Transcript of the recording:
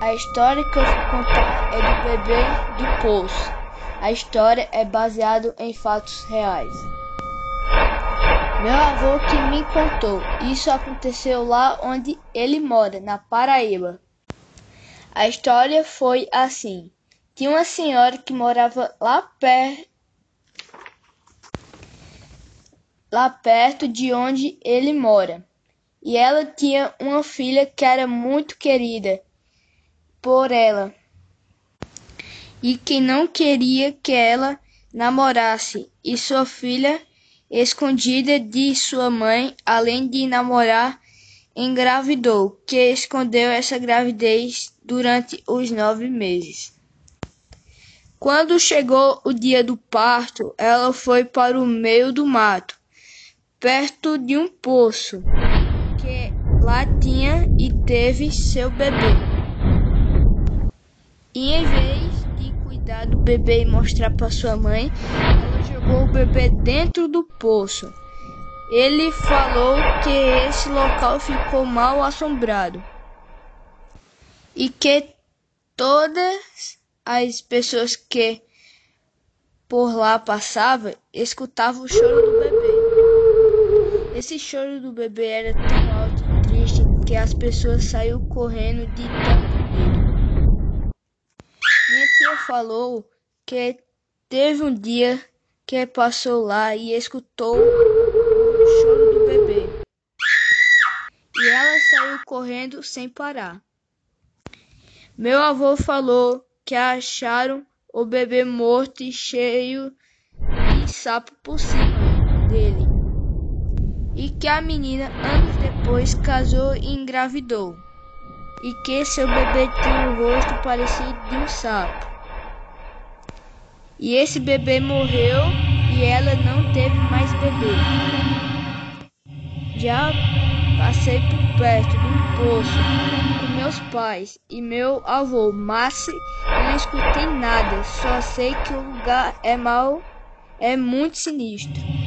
A história que eu vou contar é do bebê do poço. A história é baseada em fatos reais. Meu avô que me contou. Isso aconteceu lá onde ele mora, na Paraíba. A história foi assim. Tinha uma senhora que morava lá perto lá perto de onde ele mora. E ela tinha uma filha que era muito querida por ela e que não queria que ela namorasse. E sua filha escondida de sua mãe, além de namorar, engravidou, que escondeu essa gravidez durante os nove meses. Quando chegou o dia do parto, ela foi para o meio do mato, perto de um poço que lá tinha e teve seu bebê. E em vez de cuidar do bebê e mostrar para sua mãe, jogou o bebê dentro do poço. Ele falou que esse local ficou mal assombrado e que todas as pessoas que por lá passavam escutavam o choro do bebê. Esse choro do bebê era tão alto e triste que as pessoas saíram correndo de tanto medo. Falou que teve um dia que passou lá e escutou o choro do bebê. E ela saiu correndo sem parar. Meu avô falou que acharam o bebê morto e cheio de sapo por cima dele. E que a menina, anos depois, casou e engravidou. E que seu bebê tinha o rosto parecido de um sapo. E esse bebê morreu e ela não teve mais bebê. Já passei por perto de um poço com meus pais e meu avô, mas não escutei nada. Só sei que o lugar é mal, é muito sinistro.